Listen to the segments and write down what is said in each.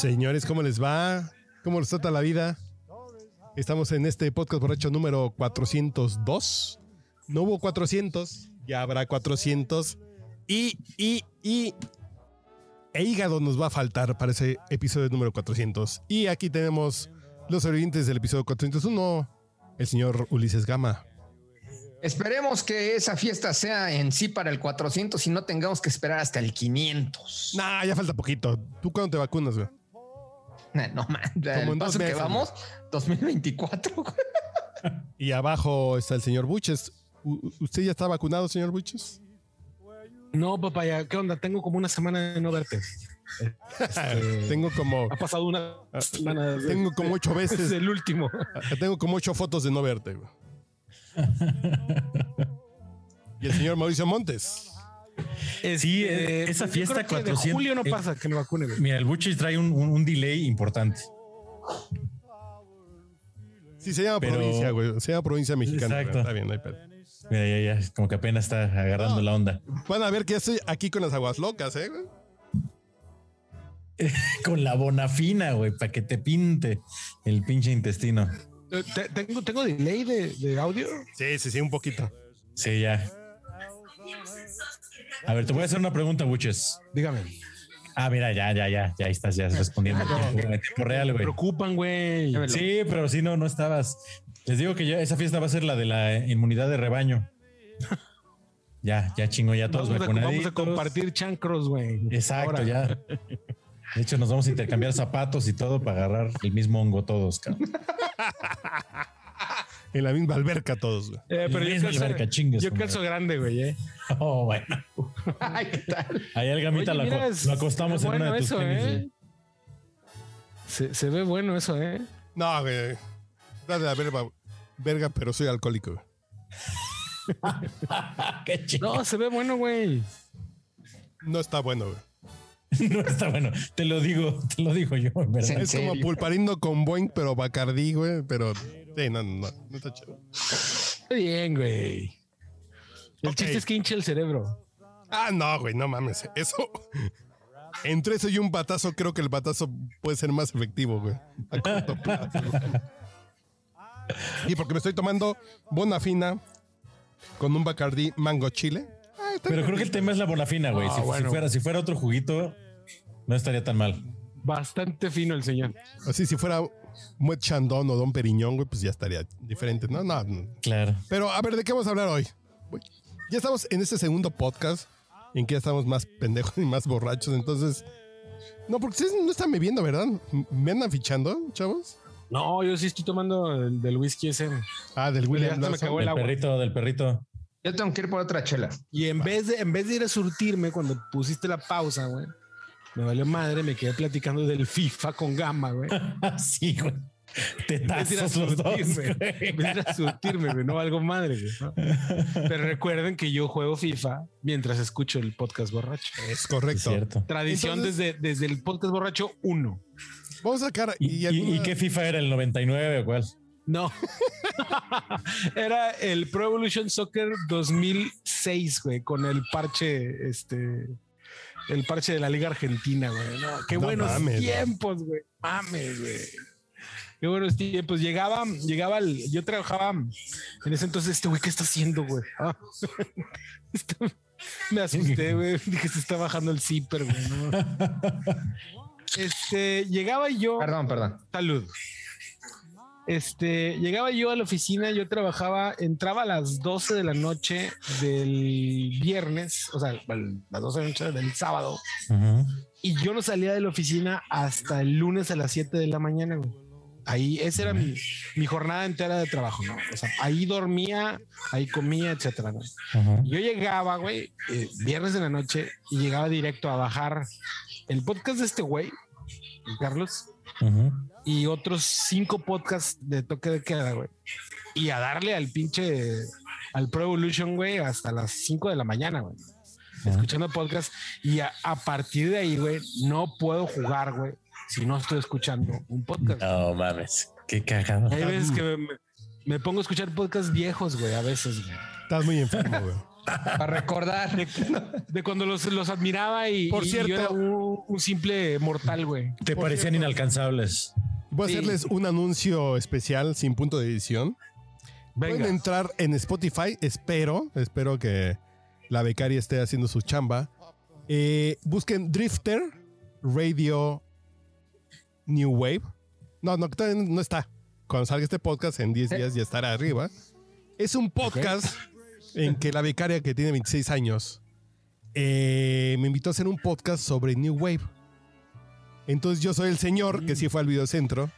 Señores, ¿cómo les va? ¿Cómo les trata la vida? Estamos en este podcast borracho número 402. No hubo 400, ya habrá 400. Y, y, y. E hígado nos va a faltar para ese episodio número 400. Y aquí tenemos los sobrevivientes del episodio 401. El señor Ulises Gama. Esperemos que esa fiesta sea en sí para el 400 y no tengamos que esperar hasta el 500. Nah, ya falta poquito. ¿Tú cuándo te vacunas, güey? No, man. Como en dos que vamos, 2024. güey. Y abajo está el señor Buches. U- ¿Usted ya está vacunado, señor Buches? No, papaya, ¿qué onda? Tengo como una semana de no verte. tengo como Ha pasado una semana. desde- tengo como ocho veces. el último. tengo como ocho fotos de no verte. güey. y el señor Mauricio Montes. Sí, Este, esa fiesta creo que 400 De julio no eh, pasa que me vacune. güey. Mira, el Buchis trae un, un- un delay importante. Sí, se llama Pero- provincia, güey. Se llama provincia mexicana. Exacto. Está bien, no hay pedo. Mira, ya, ya, como que apenas está agarrando la onda. Van a ver que ya estoy aquí con las aguas locas, ¿eh? Con la bonafina, güey, para que te pinte el pinche intestino. Eh, te- Tengo, tengo delay de, de audio. Sí, sí, sí, un poquito. Sí, ya. A ver, te voy a hacer una pregunta, Buches. Dígame. Ah, mira, ya, ya, ya, ya ahí estás ya respondiendo en tiempo, en tiempo real, Me güey. preocupan, güey. Sí, pero si no, no estabas. Les digo que ya esa fiesta va a ser la de la inmunidad de rebaño. Ya, ya chingo, ya todos Vamos a, vamos a compartir chancros, güey. Exacto, Ahora. ya. De hecho, nos vamos a intercambiar zapatos y todo para agarrar el mismo hongo todos, cabrón. En la misma alberca todos, güey. Eh, pero yo calzo, alberca, chingue yo calzo grande, güey. Eh. Oh, bueno. Ay, ¿qué tal? Ahí el gamita Oye, lo, mira, acostamos en una de tus eso, tenis, ¿eh? Se, se ve bueno eso, ¿eh? No, güey. Da de la verga, verga, pero soy alcohólico, güey. Qué chido. No, se ve bueno, güey. No está bueno, güey. No está bueno. Te lo digo, te lo digo yo, en verdad. ¿En Es como pulparindo con Boeing, pero Bacardí, güey. Pero sí, no, no, no está chido. Está bien, güey. El chiste es que hincha el cerebro. Ah, no, güey, no mames. Eso. Entre eso y un batazo, creo que el batazo puede ser más efectivo, güey. A corto plazo. y porque me estoy tomando Bonafina con un Bacardí mango chile. Ah, Pero bien. creo que el tema es la bonafina, güey. Ah, si, fuera, si fuera otro juguito, no estaría tan mal. Bastante fino el señor. Así, si fuera Moet Chandon o Don Periñón, güey, pues ya estaría diferente. No, no, no. Claro. Pero a ver, ¿de qué vamos a hablar hoy? Ya estamos en este segundo podcast en que ya estamos más pendejos y más borrachos. Entonces, no, porque ustedes no están bebiendo, ¿verdad? ¿Me andan fichando, chavos? No, yo sí estoy tomando el del whisky ese. Ah, del William Del agua. perrito, del perrito. Yo tengo que ir por otra chela. Y en vez de, en vez de ir a surtirme cuando pusiste la pausa, güey, me valió madre, me quedé platicando del FIFA con Gama, güey. Sí, güey. Te a dos. surtirme, ir a surtirme, güey, no valgo madre, güey. ¿no? Pero recuerden que yo juego FIFA mientras escucho el podcast borracho. Es Es correcto. cierto. Tradición Entonces- desde, desde el podcast borracho 1. Vamos a sacar. ¿Y, y- alguna- y qué FIFA era el 99 o cuál? No. Era el Pro Evolution Soccer 2006, güey, con el parche, este, el parche de la Liga Argentina, güey. No, qué No buenos mames, tiempos, güey. Mames, güey. Qué buenos tiempos. Llegaba, llegaba, el- yo trabajaba en ese entonces, este güey, ¿qué está haciendo, güey? Ah. Está- me asusté, güey. Dije, se está bajando el zipper, güey. ¿no? Este, llegaba yo. Perdón, perdón. Salud. Este, llegaba yo a la oficina, yo trabajaba, entraba a las 12 de la noche del viernes, o sea, las 12 de la noche del sábado, y yo no salía de la oficina hasta el lunes a las 7 de la mañana, güey. Ahí, esa era mi, mi jornada entera de trabajo, ¿no? O sea, ahí dormía, ahí comía, etcétera. Yo llegaba, güey, eh, viernes de la noche y llegaba directo a bajar el podcast de este güey, Carlos, Y otros cinco podcasts de toque de queda, güey. Y a darle al pinche, al Pro Evolution, güey, hasta las 5 de la mañana, güey. Escuchando podcast. Y a, a partir de ahí, güey, no puedo jugar, güey, si no estoy escuchando un podcast. No mames, qué cagado. Hay veces que me, me pongo a escuchar podcasts viejos, güey, a veces, güey. Estás muy enfermo, güey. Para recordar. De, de cuando los, los admiraba y, Por y cierto- yo era un, un simple mortal, güey. Te parecían inalcanzables. Voy a Sí. hacerles un anuncio especial sin punto de edición. Pueden Venga. entrar en Spotify. Espero, espero que la becaria esté haciendo su chamba. Eh, busquen Drifter Radio New Wave. No, no, no está. Cuando salga este podcast, en 10 días ya estará arriba. Es un podcast en que la becaria que tiene 26 años eh, me invitó a hacer un podcast sobre New Wave. Entonces yo soy el señor que sí fue al videocentro.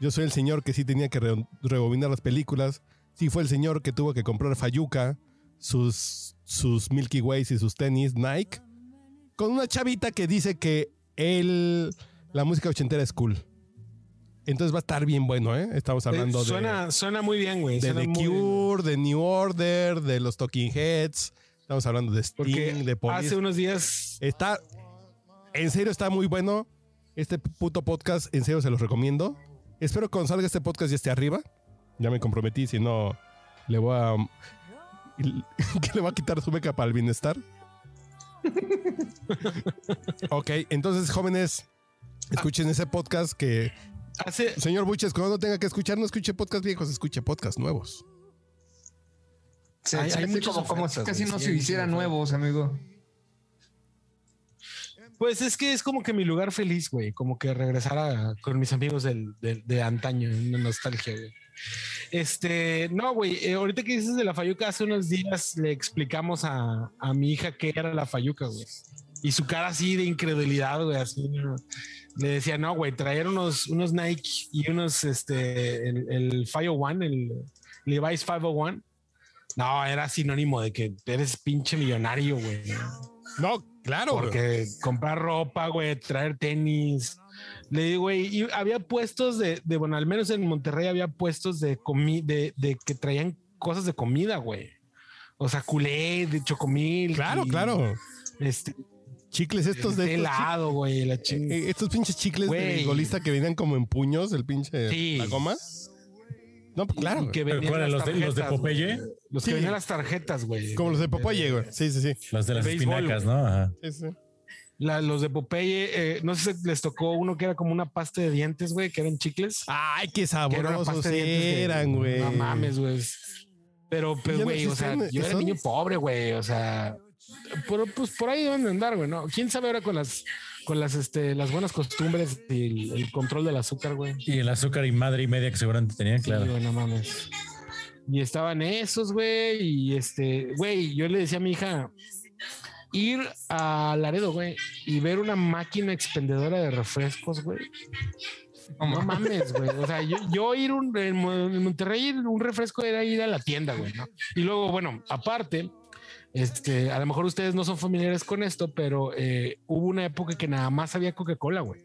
Yo soy el señor que sí tenía que re- rebobinar las películas. Sí fue el señor que tuvo que comprar Fayuca, sus, sus Milky Ways y sus tenis Nike. Con una chavita que dice que la música ochentera es cool. Entonces va a estar bien bueno, ¿eh? Estamos hablando de, suena, suena muy bien, güey. de The. Cure, de New Order, de los Talking Heads. Estamos hablando de Sting, Porque de Police. hace unos días Está, en serio, está muy bueno. Este puto podcast, en serio, se los recomiendo. Espero que cuando salga este podcast ya esté arriba. Ya me comprometí, si no, le voy a. que le voy a quitar su beca para el bienestar. ok, entonces, jóvenes, escuchen ese podcast que. Hace Señor Buches, cuando no tenga que escuchar, no escuche podcast viejos, escuche podcast nuevos. Se, Hay- hay hace muchas como, como si casi no sí, se hicieran nuevos, amigo. Pues es que es como que mi lugar feliz, güey. Como que regresar a- con mis amigos del, del- de antaño, una nostalgia, güey. Este, no, güey. eh, ahorita que dices de la Fayuca, hace unos días le explicamos a, a mi hija qué era la Fayuca, güey. Y su cara así de incredulidad, güey. Le decía, no, güey, traer unos, unos Nike y unos, este, el, el 501, el Levi's 501. No, era sinónimo de que eres pinche millonario, güey. ¿no? Claro. Porque comprar ropa, güey, traer tenis. Le digo, güey, y había puestos de, de, bueno, al menos en Monterrey había puestos de comi de, de que traían cosas de comida, güey. O sea, culé, de chocomil. Claro, claro. Este, Chicles estos de. helado, güey, la chingada. eh, estos pinches chicles de golista que venían como en puños, el pinche. Sí. La goma. No, pues claro. Que. ¿Pero las los de- los de Popeye? güey. Los Sí. que venían las tarjetas, güey. Como los de Popeye, güey. Sí, sí, sí. Las de las espinacas, ¿no? Ajá. Sí, sí. La- los de Popeye, eh, no sé si les tocó uno que era como una pasta de dientes, güey, que eran chicles. Ay, qué sabrosos eran, güey. No mames, güey. Pero, pues, no güey, o sea, yo era niño pobre, güey. O sea, pero pues por ahí deben de andar, güey, ¿no? ¿Quién sabe ahora con las, con las, este, las buenas costumbres y el, el control del azúcar, güey? Y el azúcar y madre y media que seguramente tenían, Sí, claro. güey, no mames. Y estaban esos, güey, y este, güey, yo le decía a mi hija ir a Laredo, güey, y ver una máquina expendedora de refrescos, güey. No mames, güey. O sea, yo, yo ir un, en Mo- en Monterrey, un refresco era ir a la tienda, güey, ¿no? Y luego, bueno, aparte, este, a lo mejor ustedes no son familiares con esto, pero eh, hubo una época que nada más había Coca-Cola, güey.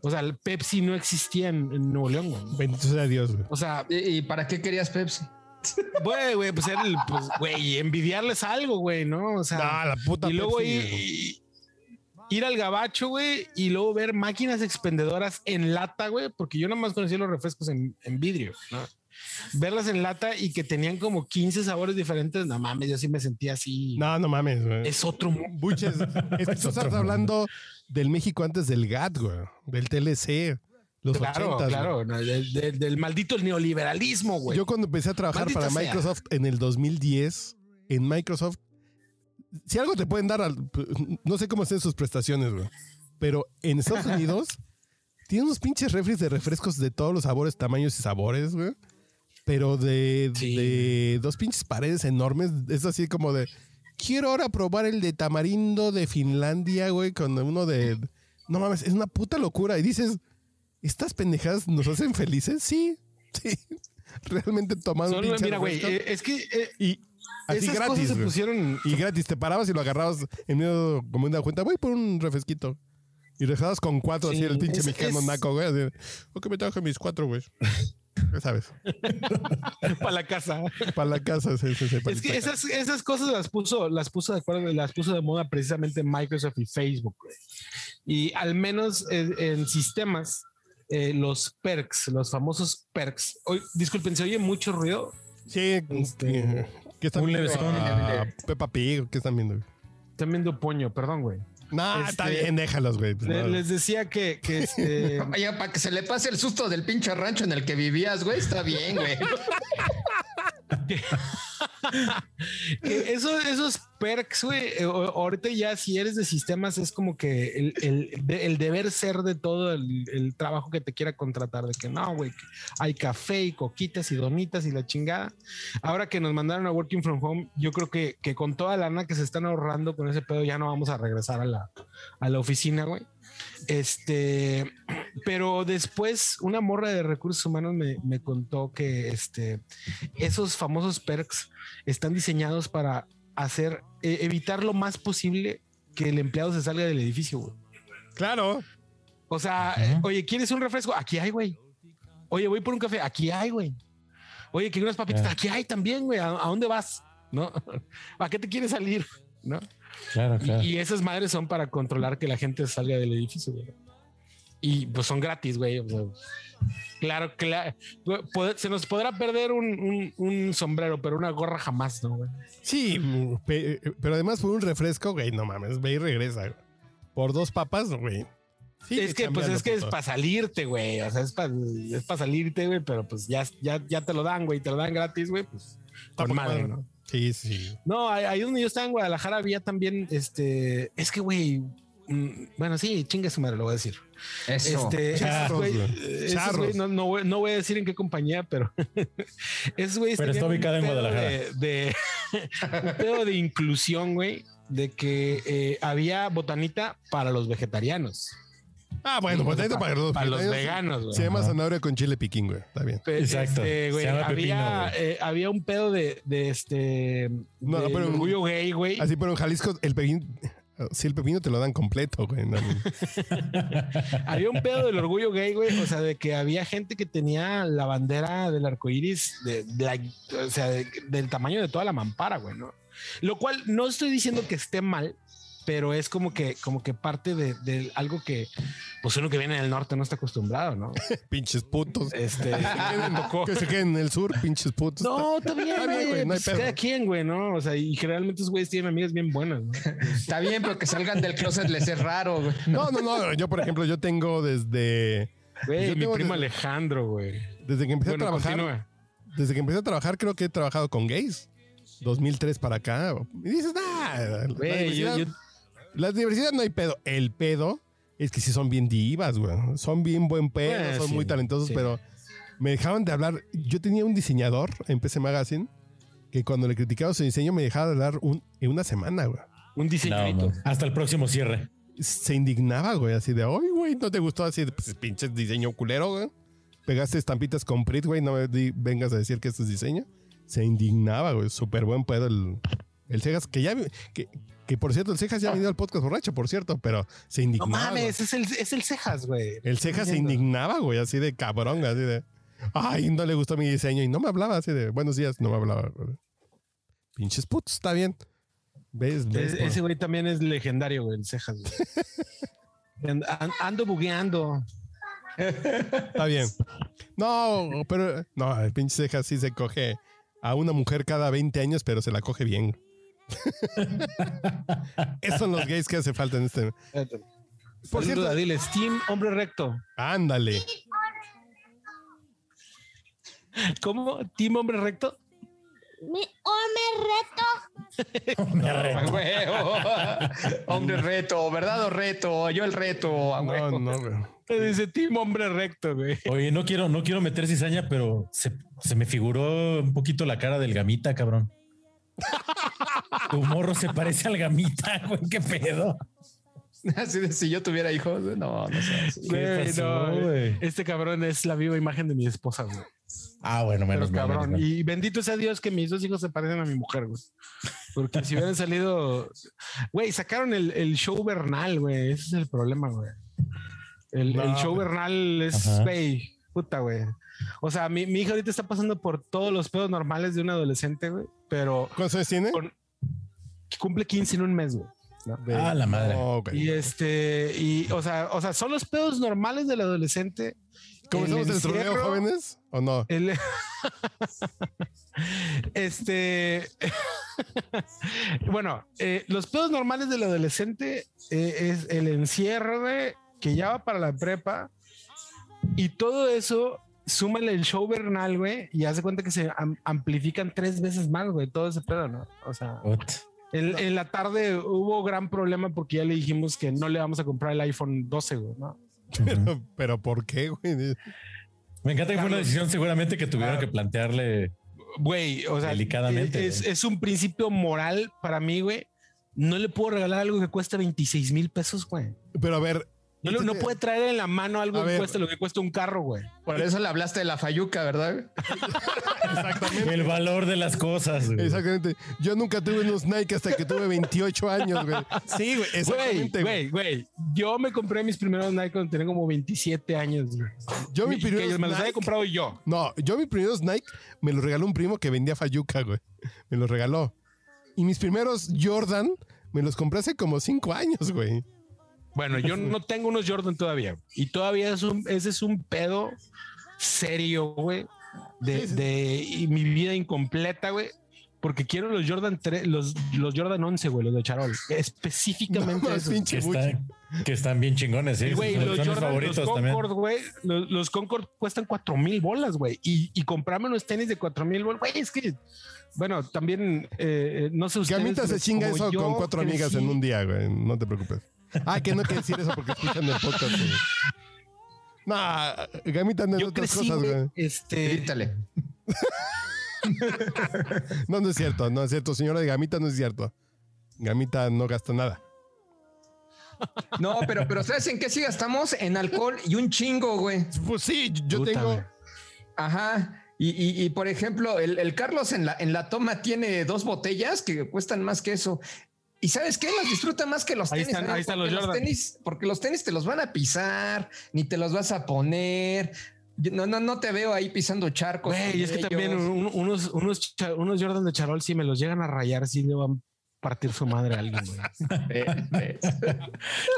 O sea, el Pepsi no existía en, en Nuevo León, güey. Bendito sea Dios, güey. O sea, ¿Y, y para qué querías Pepsi? güey, güey, pues era el, pues, güey, envidiarles algo, güey, ¿no? O sea, la puta y luego Pepsi, ir, güey. ir al gabacho, güey, y luego ver máquinas expendedoras en lata, güey, porque yo nada más conocía los refrescos en, en vidrio, ¿no? Verlas en lata y que tenían como 15 sabores diferentes, no mames, yo sí me sentía así. No, no mames, güey. Es otro mundo. Buches, es que tú estás hablando del México antes del GATT, güey. Del TLC. Los Claro, 80s, claro, no, del, del- del maldito neoliberalismo, güey. Yo cuando empecé a trabajar Maldita para sea. Microsoft en el 2010, en Microsoft, si algo te pueden dar, al- no sé cómo estén sus prestaciones, güey, pero en Estados Unidos tienen unos pinches refres de refrescos de todos los sabores, tamaños y sabores, güey. Pero de, Sí. de dos pinches paredes enormes, es así como de, quiero ahora probar el de tamarindo de Finlandia, güey, con uno de... No mames, es una puta locura. Y dices, ¿estas pendejadas nos hacen felices? Sí, sí. Realmente tomando Solo, mira, güey, eh, es que eh, y así esas cosas gratis. se güey. pusieron. Y gratis, te parabas y lo agarrabas en medio como una cuenta, voy por un refresquito. Y dejabas con cuatro, así Sí, el pinche es- mexicano es- naco, güey. Así, ok, me traje mis cuatro, güey. Ya sabes, para la casa. para la casa. Sí, sí, sí, para Es que esas, esas cosas las puso, las puso de acuerdo, las puso de moda precisamente Microsoft y Facebook. Y al menos en, en sistemas, eh, los perks, los famosos perks. Oy, disculpen, se oye mucho ruido. Sí, Este, ¿qué están viendo? Peppa Pig, ¿qué están viendo? Están viendo poño, perdón, güey. No, está Este, bien, déjalos, güey. pues, Le- no. Les decía que, que este, Oye, para que se le pase el susto del pinche rancho en el que vivías, güey, está bien, güey. que esos, esos perks, güey, eh, ahorita ya si eres de sistemas es como que el, el- de- el deber ser de todo el, el trabajo que te quiera contratar, de que no, güey, hay café y coquitas y donitas y la chingada. Ahora que nos mandaron a Working From Home, yo creo que, que con toda la lana que se están ahorrando con ese pedo ya no vamos a regresar a la, a la oficina, güey. Este, pero después una morra de recursos humanos me, me contó que este, esos famosos perks están diseñados para hacer, eh, evitar lo más posible que el empleado se salga del edificio, güey. Claro. O sea, eh, oye, ¿quieres un refresco? Aquí hay, güey. Oye, voy por un café. Aquí hay, güey. Oye, ¿quieres unas papitas? Aquí hay también, güey. ¿A, a dónde vas? ¿No? ¿A qué te quieres salir? ¿No? Claro, Y- claro. Y, esas madres son para controlar que la gente salga del edificio, güey. Y pues son gratis, güey. o sea, claro, claro. Se nos podrá perder un, un- un sombrero, pero una gorra jamás, ¿no, güey? Sí, pe- pero además por un refresco, güey, no mames, ve y regresa. güey. Por dos papas, güey. Sí, es que, pues es que es para salirte, güey. O sea, es para es pa salirte, güey, pero pues ya, ya, ya te lo dan, güey. Te lo dan gratis, güey. Pues con madre. ¿no? Sí, sí. No, ahí ahí donde yo estaba en Guadalajara había también, este, es que, güey, mm, bueno, sí, chingue su madre, lo voy a decir. Eso. Este, Charros, esos güey, güey. esos Charros. güey, no, no, voy, no voy a decir en qué compañía, pero esos güeyes Pero está ubicada en Guadalajara. De, de- un pedo de inclusión, güey, de que eh, había botanita para los vegetarianos, Ah, bueno, pues te para los, para los veganos, güey. Se llama zanahoria con chile piquín, güey. Está bien. Exacto. este, güey, pepino, había, güey. eh, había un pedo de, de este No, del pero- orgullo gay, güey. Así, pero en Jalisco, el pepino. Sí, el pepino te lo dan completo, güey. no. Había un pedo del orgullo gay, güey. O sea, de que había gente que tenía la bandera del arco iris, de, de la- o sea, de- del tamaño de toda la mampara, güey, ¿no? Lo cual no estoy diciendo que esté mal, pero es como que, como que parte de, de algo que, pues uno que viene del norte no está acostumbrado, ¿no? Pinches putos. Este, me tocó. Que se queden en el sur, pinches putos. No, está bien, Está bien, güey. güey, no hay pues, pedo. cada quien, güey, ¿no? O sea, y generalmente esos güeyes tienen amigas bien buenas, ¿no? Está bien, pero que salgan del closet les es raro, güey. No, no, no. Yo, por ejemplo, yo tengo desde. Güey, Yo mi tengo primo desde- Alejandro, güey. Desde que empecé Bueno, a trabajar. continúa. Desde que empecé a trabajar, creo que he trabajado con gays. 2003 para acá. Y dices, nah, la, Güey, yo- la diversidad no hay pedo. El pedo es que sí son bien divas, güey. Son bien buen pedo, son sí, muy talentosos, sí. pero me dejaban de hablar. Yo tenía un diseñador en PC Magazine que cuando le criticaba su diseño me dejaba de hablar un- en una semana, güey. un diseñadito. no. Hasta el próximo cierre. Se indignaba, güey, así de, ay, güey, ¿no te gustó? Así de, pues, pinches diseño culero, güey. Pegaste estampitas con Prit, güey, no me di- vengas a decir que esto es diseño. Se indignaba, güey, súper buen pedo el, el Cejas, que ya, que, que por cierto, el Cejas ya ha venido al podcast borracho, por cierto, pero se No indignaba. mames, es el, es el cejas, güey. El Cejas se indignaba, güey, así de cabrón, así de, ay, no le gustó mi diseño y no me hablaba así de, buenos días, no me hablaba. güey. Pinches putos, está bien. ¿Ves? ¿Ves? Es- ese güey también es legendario, güey, el cejas. güey. And- an- ando bugueando. Está bien. No, pero no, el pinche ceja sí se coge a una mujer cada 20 años, pero se la coge bien. Esos son los gays que hace falta en este. Por cierto- cierto, diles, Team Hombre Recto. Ándale. ¿Cómo? ¿Team Hombre Recto? Mi hombre reto. Hombre reto, ¿verdad o reto? Yo el reto. a No, no, güey. Dice Team Hombre Recto, güey. Oye, no quiero, no quiero meter cizaña, pero se, se me figuró un poquito la cara del gamita, cabrón. Tu morro se parece al gamita, güey, qué pedo. Así de si yo tuviera hijos, no, no sé. así. ¿Qué Güey, pasó, no, güey? Este cabrón es la viva imagen de mi esposa, güey. Ah, bueno, Pero menos mal, cabrón. menos. Y bendito sea Dios que mis dos hijos se parecen a mi mujer, güey. Porque si hubieran salido, güey, sacaron el, el show Bernal, güey. Ese es el problema, güey. El, No, el show güey. Bernal es, güey, puta, güey. O sea, mi, mi hija ahorita está pasando por todos los pedos normales de un adolescente, güey. Pero ¿Cuántos años tiene? Con- cumple 15 en un mes, güey. Ah, la madre. Y este, y o sea, o sea, son los pedos normales del adolescente. ¿Comenzamos el, torneo encierro, jóvenes o no? el- este, bueno, eh, los pedos normales del adolescente eh, es el encierro, güey, que ya va para la prepa y todo eso. Súmale el show Bernal, güey, y hace cuenta que se am- amplifican tres veces más, güey, todo ese pedo, ¿no? O sea, en, en la tarde hubo gran problema porque ya le dijimos que no le vamos a comprar el iPhone 12, güey, ¿no? Pero, pero ¿por qué, güey? Me encanta que fue una decisión seguramente que tuvieron Ah. que plantearle. Güey, o sea, Delicadamente, Es, güey. es un principio moral para mí, güey. No le puedo regalar algo que cuesta 26 mil pesos, güey. Pero a ver. No, puede traer en la mano algo que cueste lo que cuesta un carro, güey. Por eso le hablaste de la Fayuca, ¿verdad? Exactamente. El valor de las cosas. güey. Exactamente. Yo nunca tuve unos Nike hasta que tuve 28 años, güey. Sí, güey. Exactamente. güey, güey. güey. Yo me compré mis primeros Nike cuando tenía como 27 años, güey. Yo mi Y que primeros me los había Nike- comprado yo. No, yo mis primeros Nike me los regaló un primo que vendía Fayuca, güey. Me los regaló. Y mis primeros Jordan me los compré hace como 5 años, güey. Bueno, yo no tengo unos Jordan todavía. Y todavía es un, ese es un pedo serio, güey. De, Sí, sí. de y mi vida incompleta, güey. Porque quiero los Jordan 3, los, los Jordan 11, güey, los de Charol. Específicamente No, esos. Que, están, que están bien chingones, ¿sí? Güey, los Jordan, favoritos los. Concord, güey, los, los Concord cuestan cuatro mil bolas, güey. Y, y comprarme unos tenis de cuatro mil bolas, güey, es que, bueno, también, eh, no sé ustedes. Gamita se chinga eso yo con cuatro amigas en un día, güey. No te preocupes. Ah, que no hay que decir eso porque escuchan el podcast, güey. Nah, Gamita anda en otras crecí, cosas, güey, güey. este, Grítale. No, no es cierto, no es cierto. Señora de Gamita, no es cierto. Gamita no gasta nada. No, pero, pero ¿sabes en qué sí gastamos? En alcohol y un chingo, güey. Pues sí, yo Puta, tengo. güey. Ajá. Y, y- y, por ejemplo, el, el Carlos en la, en la toma tiene dos botellas que cuestan más que eso. ¿Y sabes qué? Las disfruta más que los Ahí tenis. están- ¿verdad? ahí están Porque los Jordan. tenis, porque los tenis te los van a pisar, ni te los vas a poner. No, no, no te veo ahí pisando charcos. Güey, es que ellos. también un- unos, unos, unos Jordan de Charol, si me los llegan a rayar, sí le van a partir su madre a alguien, güey. Eh, eh.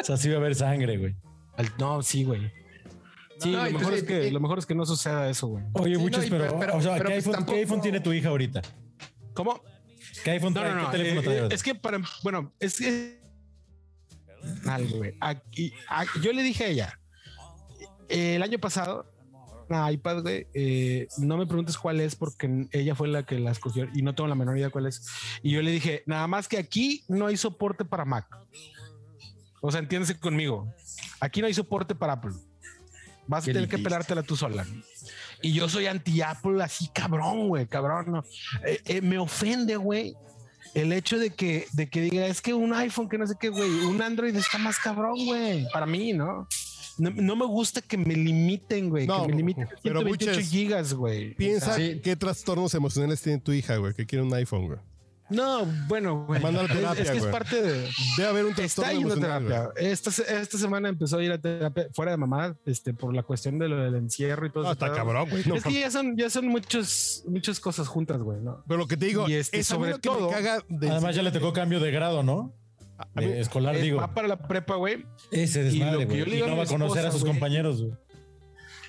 O sea, sí va a haber sangre, güey. No, sí, güey. Sí, No, lo, y mejor pues, es que, y- lo mejor es que no suceda eso, güey. Oye, Sí, muchos, no, pero, pero- pero- o sea, pero ¿qué, pues iPhone, tampoco- ¿qué iPhone tiene tu hija ahorita? ¿Cómo? ¿Qué iPhone trae? no, no. ¿Qué teléfono eh, trae eh, es que para, bueno, es que algo, güey. Aquí, yo le dije a ella eh, el año pasado, una iPad, güey, eh, no me preguntes cuál es porque ella fue la que la escogió y no tengo la menor idea cuál es. Y yo le dije, nada más que aquí no hay soporte para Mac. O sea, entiéndese conmigo. Aquí no hay soporte para Apple. Vas a tener que pelártela tú sola. Y yo soy anti-Apple así, cabrón, güey, cabrón. no. Eh, eh, me ofende, güey, el hecho de que, de que diga, es que un iPhone, que no sé qué, güey, un Android está más cabrón, güey, para mí, ¿no? No, no me gusta que me limiten, güey, No, que me limiten pero 128 Buches, gigas, güey. Piensa Sí. qué trastornos emocionales tiene tu hija, güey, que quiere un iPhone, güey. No, bueno, güey. Mándala a Es- terapia, es, que es parte de... Debe haber un Está yendo a terapia. Esta, esta semana empezó a ir a terapia fuera de mamá, este, por la cuestión de lo del encierro y todo No, eso. está cabrón, güey. No, es que ya son, ya son muchos, muchas cosas juntas, güey, ¿no? Pero lo que te digo, Y este, es sobre lo que me todo- caga de- Además, ya le tocó cambio de grado, ¿no? De escolar, digo. Va para la prepa, güey. Ese y lo desmadre, güey. le Y no va a conocer a sus güey. compañeros, güey.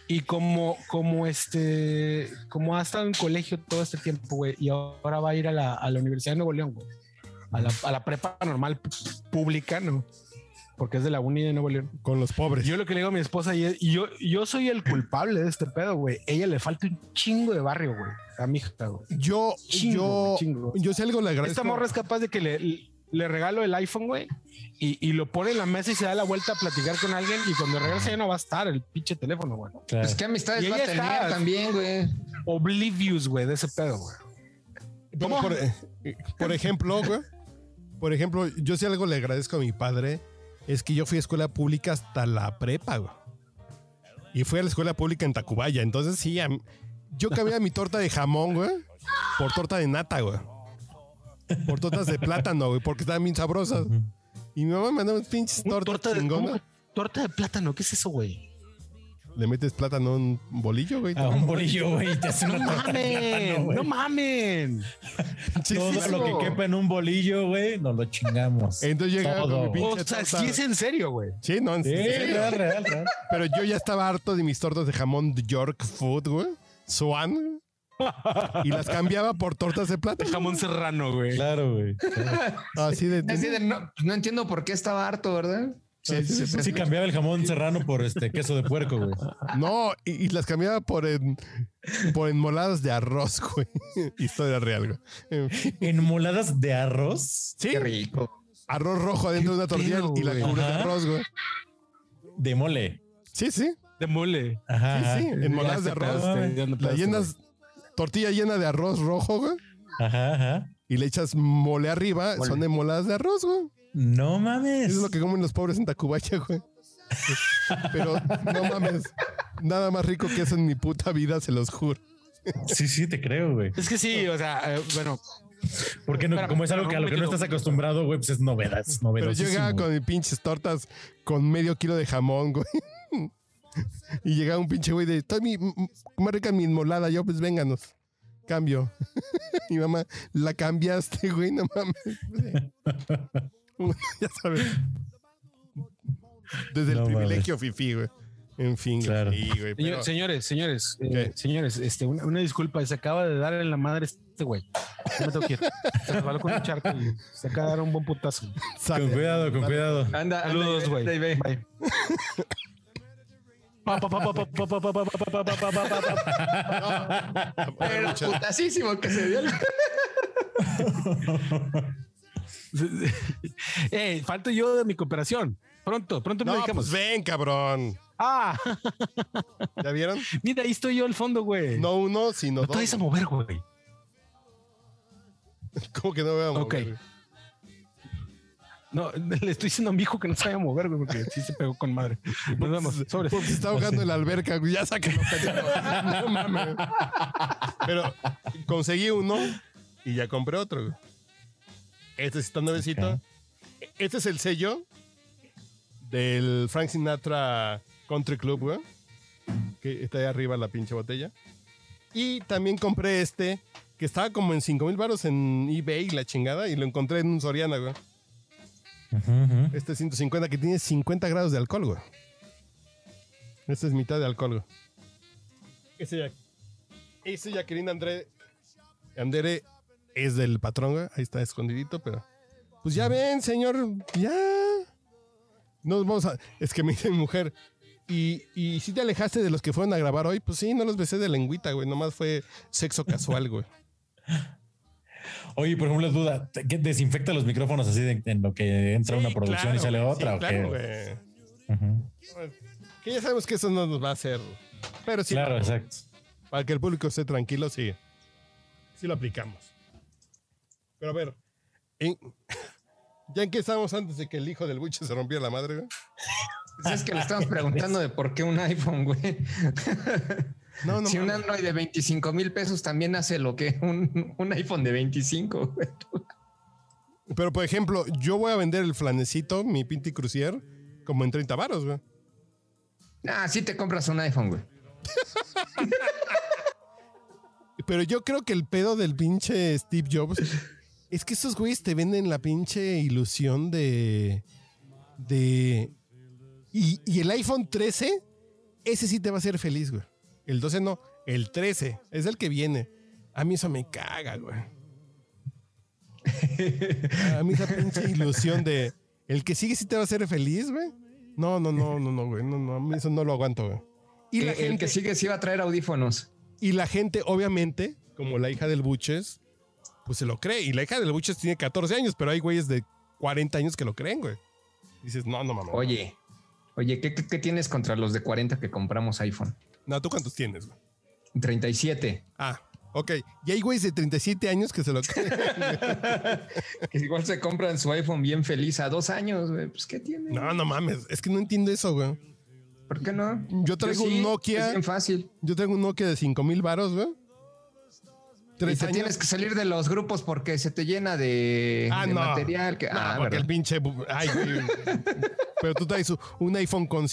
Y como, como este, como ha estado en colegio todo este tiempo, güey, y ahora va a ir a la, a la Universidad de Nuevo León, güey. A la, a la prepa normal pública, ¿no? Porque es de la uni de Nuevo León. con los pobres. Yo lo que le digo a mi esposa y, es- y yo, yo soy el culpable de este pedo, güey. Ella le falta un chingo de barrio, güey. A mi hija, güey. Yo, Chingo, yo, chingo. yo si algo le agradezco. Esta morra es capaz de que le, le regalo el iPhone, güey, y, y lo pone en la mesa y se da la vuelta a platicar con alguien y cuando regresa ya no va a estar el pinche teléfono, güey. Claro. Pues qué amistades Y va a tener está- también, güey. Oblivious, güey, de ese pedo, güey. Pero Por, eh, por ejemplo, güey. Por ejemplo, yo si algo le agradezco a mi padre es que yo fui a escuela pública hasta la prepa, güey. Y fui a la escuela pública en Tacubaya. Entonces, sí, yo cambiaba mi torta de jamón, güey, por torta de nata, güey. Por tortas de plátano, güey, porque estaban bien sabrosas. Y mi mamá me mandaba unas pinches tortas torta de, ¿cómo chingonas. que torta de plátano, ¿qué es eso, güey? Le metes plátano a un bolillo, güey. A un bolillo, güey. y te hace No una torta de plátano, mamen, güey. no mamen. Todo lo que quepa en un bolillo, güey, nos lo chingamos. Entonces llegaba Todo, con mi pinche O sea, torta. sí es en serio, güey. Sí, no, en Sí, serio. real, real, real. Pero yo ya estaba harto de mis tortas de jamón de York Food, güey. Swan. Y las cambiaba por tortas de plátano. Jamón serrano, güey. Claro, güey. Así de. Así de, no, no entiendo por qué estaba harto, ¿verdad? Sí, sí, sí. Sí, cambiaba el jamón serrano por este queso de puerco, güey. No, y, y las cambiaba por en, por enmoladas de arroz, güey. Historia real, güey. En fin. Enmoladas de arroz Sí, Qué rico. arroz rojo adentro de una tortilla pedo, y la cubres de arroz, güey. de mole. Sí, sí. De mole. Ajá. Sí, sí. Enmoladas de Ya te arroz. ya no La llenas, tortilla llena de arroz rojo, güey. Ajá, ajá. Y le echas mole arriba. Mole. Son enmoladas de arroz, güey. No mames. Eso es lo que comen los pobres en Tacubaya, güey. Pero no mames. Nada más rico que eso en mi puta vida, se los juro. Sí, sí, te creo, güey. Es que sí, o sea, eh, bueno, Porque no, Espérame, como es algo que a lo que no estás acostumbrado, güey, pues es novedad, es Pero yo llegaba con mis pinches tortas con medio kilo de jamón, güey. Y llegaba un pinche güey de, estoy mi, m- m- más rica mi enmolada. Yo, pues vénganos. Cambio. Mi mamá, la cambiaste, güey, no mames. ya sabes. Desde el No privilegio fifi, güey. En fin, güey. Claro. Sí, güey, pero- señores, señores, eh, señores, este, una, una disculpa, se acaba de dar en la madre este güey. No me tengo que ir. Se resbaló con un charco y se acaba de dar un buen putazo. Con cuidado, con cuidado. Anda, Saludos, güey. Bye. Pero putasísimo que se dio. el- Eh, falto yo de mi cooperación. Pronto, pronto No, platicamos. pues ven, cabrón. Ah, ¿Ya vieron? mira, ahí estoy yo al fondo, güey. No uno, sino No te dos. vayas a mover, güey. ¿Cómo que no me voy a mover, Ok. No, le estoy diciendo a mi hijo que no se vaya a mover, güey, porque sí se pegó con madre. Nos vemos. Sobres. Porque se está ahogando en la alberca, güey. Ya sáquenlo. No mames. Pero conseguí uno y ya compré otro, güey. Este sí está nuevecito. Ok. Este es el sello del Frank Sinatra Country Club, güey. Que está ahí arriba la pinche botella. Y también compré este, que estaba como en 5 mil baros en eBay, la chingada, y lo encontré en un Soriana, güey. Este 150 que tiene 50 grados de alcohol, güey. Este es mitad de alcohol, güey. Ese ya. Ese Jacqueline André. Andere es del patrón, güey. Ahí está escondidito, pero. Pues ya ven, señor. Ya. Nos vamos a. Es que me dice mi mujer. Y, y si te alejaste de los que fueron a grabar hoy, pues sí, no los besé de lengüita, güey. Nomás fue sexo casual, güey. Oye, por ejemplo, duda, ¿te- ¿qué desinfecta los micrófonos así de- en lo que entra una producción claro, y sale otra? Sí, ¿o claro, qué? Que ya sabemos que eso no nos va a hacer. Pero sí. Claro, exacto. Para que el público esté tranquilo, sí. Sí lo aplicamos. Pero a ver, en- ya en qué estábamos antes de que el hijo del buche se rompiera la madre, güey? Pues es que le estamos preguntando de por qué un iPhone, güey. No, no si un. Android de 25 mil pesos también hace lo que un, un iPhone de 25, güey. Pero por ejemplo, yo voy a vender el flanecito, mi Pinty Crucier, como en 30 varos, güey. Ah, sí te compras un iPhone, güey. Pero yo creo que el pedo del pinche Steve Jobs es que esos güeyes te venden la pinche ilusión de. de. Y, y el iPhone 13, ese sí te va a hacer feliz, güey. El 12 no, el 13 es el que viene. A mí eso me caga, güey. A mí esa pinche ilusión de. El que sigue sí te va a hacer feliz, güey. No, no, no, no, no, güey. No, no, a mí eso no lo aguanto, güey. Y la el gente- que sigue sí va a traer audífonos. y la gente, obviamente, como la hija del Buches, pues se lo cree. Y la hija del Buches tiene 14 años, pero hay güeyes de 40 años que lo creen, güey. Dices, no, no mames. Oye, oye, ¿qué, qué, qué tienes contra los de 40 que compramos iPhone? No, ¿tú cuántos tienes, güey? 37. Ah, Ok, y hay güeyes de 37 años que se lo que igual se compran su iPhone bien feliz a dos años, güey. Pues, ¿qué tiene? No, no mames. Es que no entiendo eso, güey. ¿Por qué no? Yo traigo un Nokia. Es bien fácil. Yo traigo un Nokia de 5 mil varos, güey. y te tienes que salir de los grupos porque se te llena de, ah, material. Que, no, ah, porque el pinche. Ay, Pero tú traes un iPhone con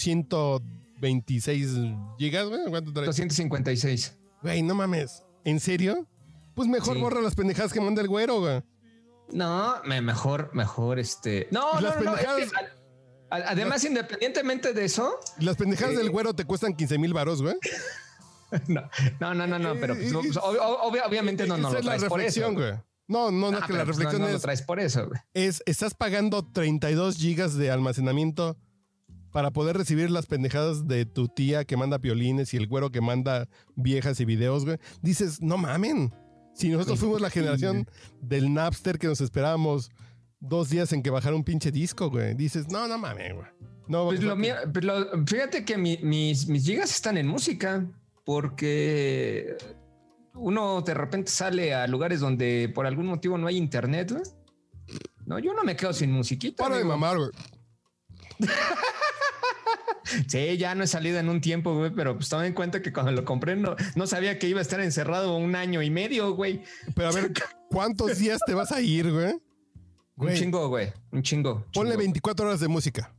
126 gigas, güey. ¿Cuánto traes? 256. Güey, no mames. ¿En serio? Pues mejor borra las pendejadas que manda el güero, güey. No, mejor, mejor este. No, no, no, además, independientemente de eso. Las pendejadas del eh, güero te cuestan 15 mil varos, güey. No, no, no, no, pero pues, pues, obviamente no, no lo traes por eso. Güey. No, no, no, ah, que la pues, reflexión no, es. lo traes por eso, güey. Es, estás pagando 32 gigas de almacenamiento para poder recibir las pendejadas de tu tía que manda piolines y el güero que manda viejas y videos, güey. Dices, no mamen. Si nosotros fuimos la generación del Napster que nos esperábamos dos días en que bajara un pinche disco, güey. Dices, no, no mames, güey. No, pues lo mío, pues fíjate que mis, mis gigas están en música porque uno de repente sale a lugares donde por algún motivo no hay internet, güey. No, yo no me quedo sin musiquita. Para de mamar, güey. Sí, ya no he salido en un tiempo, güey, pero pues toma en cuenta que cuando lo compré no, no sabía que iba a estar encerrado un año y medio, güey. Pero a ver, ¿cuántos días te vas a ir, güey? Un chingo, güey. Un chingo. Ponle 24 horas de música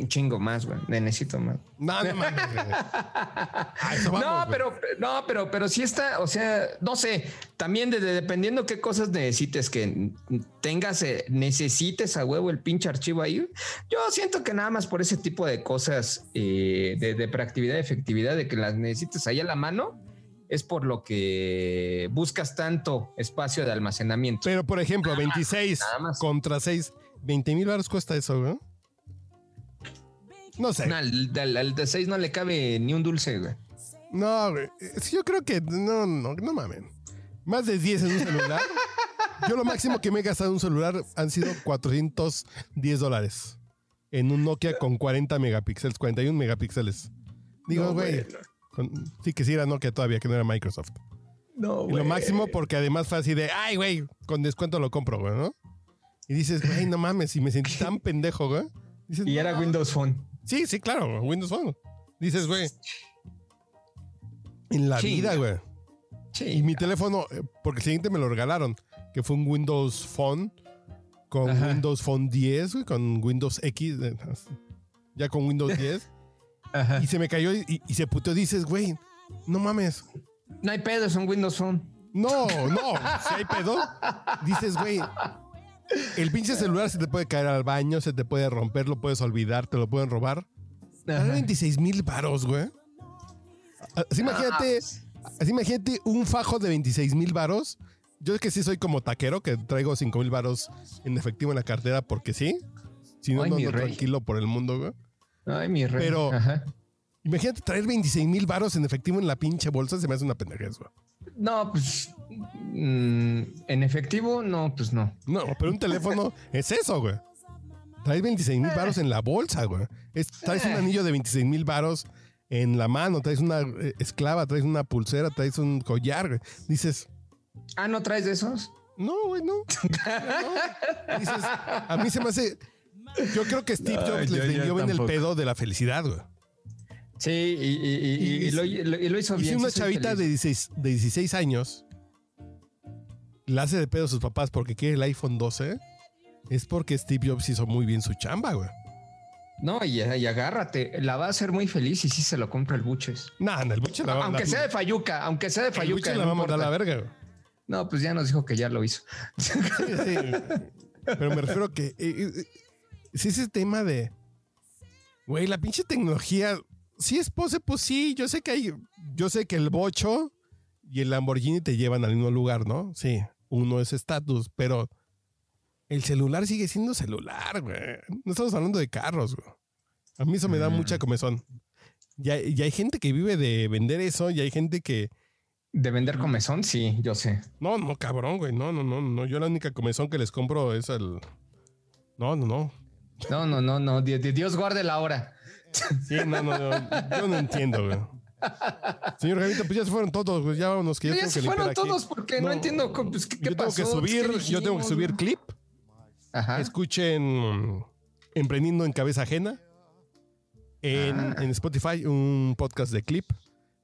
un chingo más, güey. Necesito más. No, no no, pero, no, pero, pero sí está, o sea, no sé, también de, dependiendo qué cosas necesites, que tengas, eh, necesites a huevo el pinche archivo ahí. Yo siento que nada más por ese tipo de cosas eh, de, de proactividad, efectividad, de que las necesites ahí a la mano, es por lo que buscas tanto espacio de almacenamiento. Pero, por ejemplo, 26 contra 6, 20 mil baros cuesta eso, güey. No sé. al, de 6 no le cabe ni un dulce, güey. No, güey. Yo creo que no, no, no mamen. Más de 10 en un celular. Yo lo máximo que me he gastado en un celular han sido 410 dólares. En un Nokia con 40 megapíxeles, 41 megapíxeles. Digo, güey. sí que sí era Nokia todavía, que no era Microsoft. No, güey. Y lo máximo porque además fue así de, ay, güey, con descuento lo compro, güey, ¿no? Y dices, güey, no mames, y me sentí tan pendejo, güey. y era Windows Phone. Sí, sí, claro, Windows Phone. Dices, güey. En la vida, güey. Y mi teléfono, eh, porque el siguiente me lo regalaron, que fue un Windows Phone con Windows Phone 10, güey, con Windows X, eh, ya con Windows 10. Ajá. Y se me cayó y, se puteó. Dices, güey, no mames. No hay pedo, es un Windows Phone. No, no, si hay pedo. Dices, güey, el pinche celular se te puede caer al baño, se te puede romper, lo puedes olvidar, te lo pueden robar. 26 mil varos, güey. Así imagínate, así imagínate un fajo de 26 mil varos. Yo es que sí soy como taquero, que traigo 5 mil varos en efectivo en la cartera porque sí. Si no, no ando tranquilo por el mundo, güey. Ay, mi rey. Pero imagínate traer 26 mil varos en efectivo en la pinche bolsa, se me hace una pendejez, güey. No, pues mm, en efectivo, no, pues no. No, pero un teléfono es eso, güey. Traes 26 mil varos en la bolsa, güey. traes un eh. anillo de 26 mil varos en la mano, traes una eh, esclava, traes una pulsera, traes un collar, güey. Dices. Ah, ¿no traes de esos? No, güey, no. Dices, a mí se me hace. Yo creo que Steve Jobs les vendió bien el pedo de la felicidad, güey. Sí, y, lo, hizo bien. Y si una chavita de 16, de 16 años la hace de pedo a sus papás porque quiere el iPhone 12, es porque Steve Jobs hizo muy bien su chamba, güey. No, y, agárrate, la va a hacer muy feliz y sí se lo compra el Buches. No, en el Buches la va Aunque sea de Fayuca, aunque sea de Fayuca. El la vamos a dar la verga, güey. No, pues ya nos dijo que ya lo hizo. Sí, sí. Pero me refiero que. Eh, eh, eh, si ese tema de. Güey, la pinche tecnología si es pose, pues sí, yo sé que hay, yo sé que el bocho y el Lamborghini te llevan al mismo lugar, ¿no? Sí, uno es estatus, pero el celular sigue siendo celular, güey. No estamos hablando de carros, güey. A mí eso me da mucha mm. comezón. Ya, hay gente que vive de vender eso, y hay gente que... De vender comezón, sí, yo sé. No, no, cabrón, güey. No, no, no, no. Yo la única comezón que les compro es el... No, no, no. No, no, no, no. Dios guarde la hora. Sí, no, no, yo no entiendo, güey. Señor Javito, pues ya se fueron todos, pues ya vámonos que ya, Ya tengo se que fueron aquí. todos porque no, entiendo pues, qué, Yo tengo que pasó, subir, ¿Qué yo tengo que subir clip. Ajá. Escuchen Emprendiendo en Cabeza Ajena en, Ah. en Spotify, un podcast de clip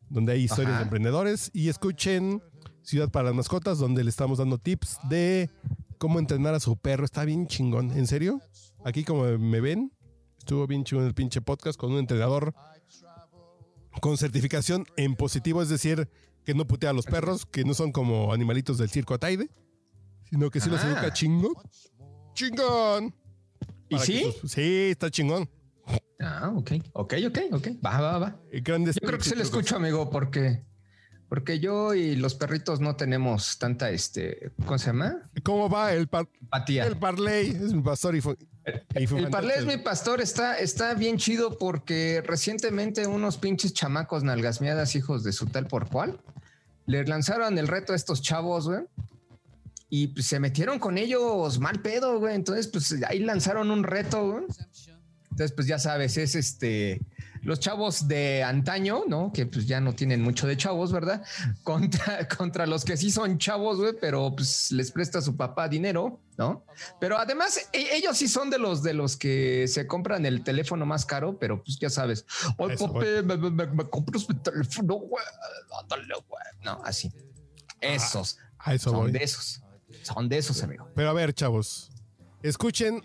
donde hay historias Ajá. de emprendedores. Y escuchen Ciudad para las Mascotas, donde le estamos dando tips de cómo entrenar a su perro. Está bien chingón. ¿En serio? Aquí como me ven, estuvo bien chingón el pinche podcast con un entrenador con certificación en positivo, es decir, que no putea a los perros, que no son como animalitos del circo Ataide, sino que sí los Ah. educa chingón. ¡Chingón! ¿Y Para sí? sus- sí, está chingón. Ah, ok, ok, ok, ok. Va, va, va. Eh, Grandes Yo creo que se trucos. escucho, amigo, porque porque yo y los perritos no tenemos tanta este, ¿cómo se llama? ¿Cómo va el, par Empatía. el Parley? Es mi pastor y fue El parlé es fantástico. mi pastor, está, está bien chido porque recientemente unos pinches chamacos nalgasmeadas, hijos de su tal por cual, le lanzaron el reto a estos chavos, güey. Y pues, se metieron con ellos mal pedo, güey. Entonces, pues ahí lanzaron un reto, güey. Entonces, pues ya sabes, es este los chavos de antaño, ¿no? Que pues ya no tienen mucho de chavos, ¿verdad? Contra, contra los que sí son chavos, güey, pero pues les presta su papá dinero, ¿no? Pero además, e- ellos sí son de los de los que se compran el teléfono más caro, pero pues ya sabes, oye, Eso, papi, me, me, me- me compras mi teléfono, güey. Ándale, güey. No, así. Esos A eso son voy. de esos. Son de esos, amigo. Pero a ver, chavos, escuchen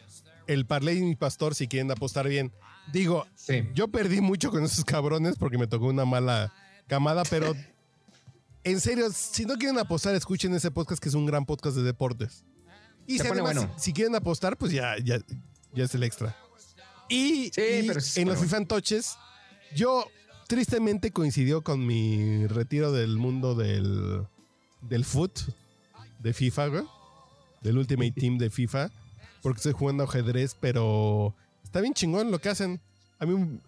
el Parley y mi pastor si quieren apostar bien. Digo, Sí. yo perdí mucho con esos cabrones porque me tocó una mala camada, pero en serio, si no quieren apostar, escuchen ese podcast que es un gran podcast de deportes. Y Se si, pone además, bueno. si quieren apostar, pues ya, ya, ya es el extra. Y, Sí, y pero sí se en los bueno. FIFA Antoches, yo tristemente coincidió con mi retiro del mundo del, del foot, de FIFA, güey, del Ultimate Team de FIFA, porque estoy jugando ajedrez, pero está bien chingón lo que hacen. A mí,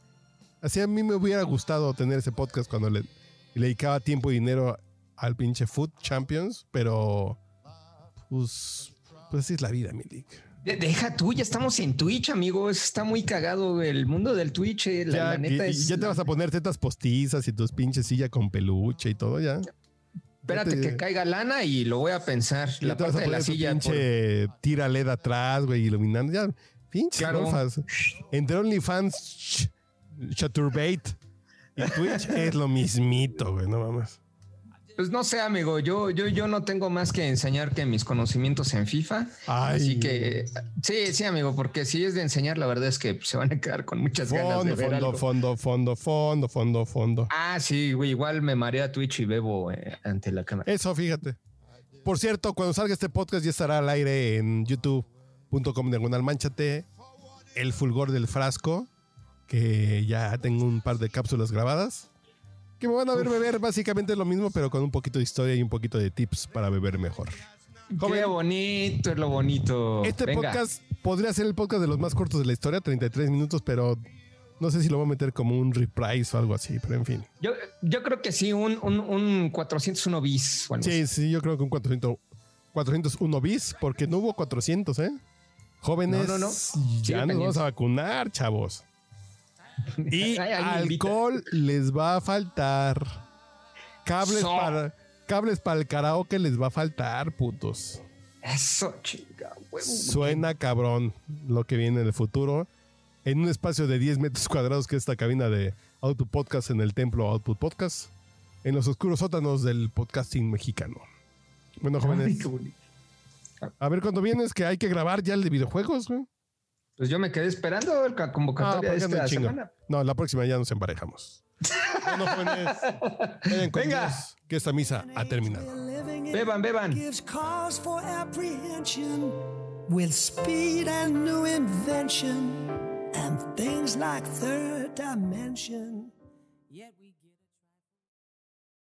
así a mí me hubiera gustado tener ese podcast cuando le, le dedicaba tiempo y dinero al pinche Foot Champions, pero pues, pues así es la vida, mi. De- Deja tú, ya estamos en Twitch, amigo. Eso está muy cagado. El mundo del Twitch, eh, la, Ya, la neta y- es. ya te vas a poner tetas postizas y tus pinches silla con peluche y todo, ya. Espérate ya te- que caiga lana y lo voy a pensar. Ya La te vas a parte de la poner silla. por- pinche tira LED atrás, güey, iluminando. Ya, pinches Claro. golfas. Entre OnlyFans, ch- Chaturbate y Twitch es lo mismito, güey, no mames. Pues no sé, amigo. Yo, yo, yo no tengo más que enseñar que mis conocimientos en FIFA. Ay. Así que sí, sí, amigo, porque si es de enseñar, la verdad es que se van a quedar con muchas ganas de ver fondo, algo. fondo, fondo, fondo, fondo, fondo. Ah, sí, güey. Igual me marea Twitch y bebo eh, ante la cámara. Eso, fíjate. Por cierto, cuando salga este podcast ya estará al aire en youtube.com diagonal manchate. El fulgor del frasco, que ya tengo un par de cápsulas grabadas. Que me van a ver beber básicamente lo mismo, pero con un poquito de historia y un poquito de tips para beber mejor. Qué bonito es lo bonito. este Venga. podcast podría ser el podcast de los más cortos de la historia, 33 minutos, pero no sé si lo voy a meter como un reprise o algo así, pero en fin. Yo, yo creo que sí, un, un, un 401 bis. así. Sí, sí, yo creo que un 400, 401 bis, porque no hubo 400, ¿eh? Jóvenes, No, no, no. ya nos vamos a vacunar, chavos. Y invita. alcohol les va a faltar. Cables So. para cables para el karaoke les va a faltar, putos. Eso, chinga, huevo. Suena cabrón lo que viene en el futuro. En un espacio de 10 metros cuadrados que es esta cabina de Auto Podcast en el templo Output Podcast. En los oscuros sótanos del podcasting mexicano. Bueno, jóvenes. Ay, qué bonito. A ver, cuando vienes que hay que grabar ya el de videojuegos, güey. Pues yo me quedé esperando la Ah, convocatoria de porque ando esta semana. No, la próxima ya nos emparejamos. bueno, jóvenes. Vayan con Venga. Dios, que esta misa ha terminado. Beban, beban. gives cause for apprehension with speed and new invention and things like third dimension.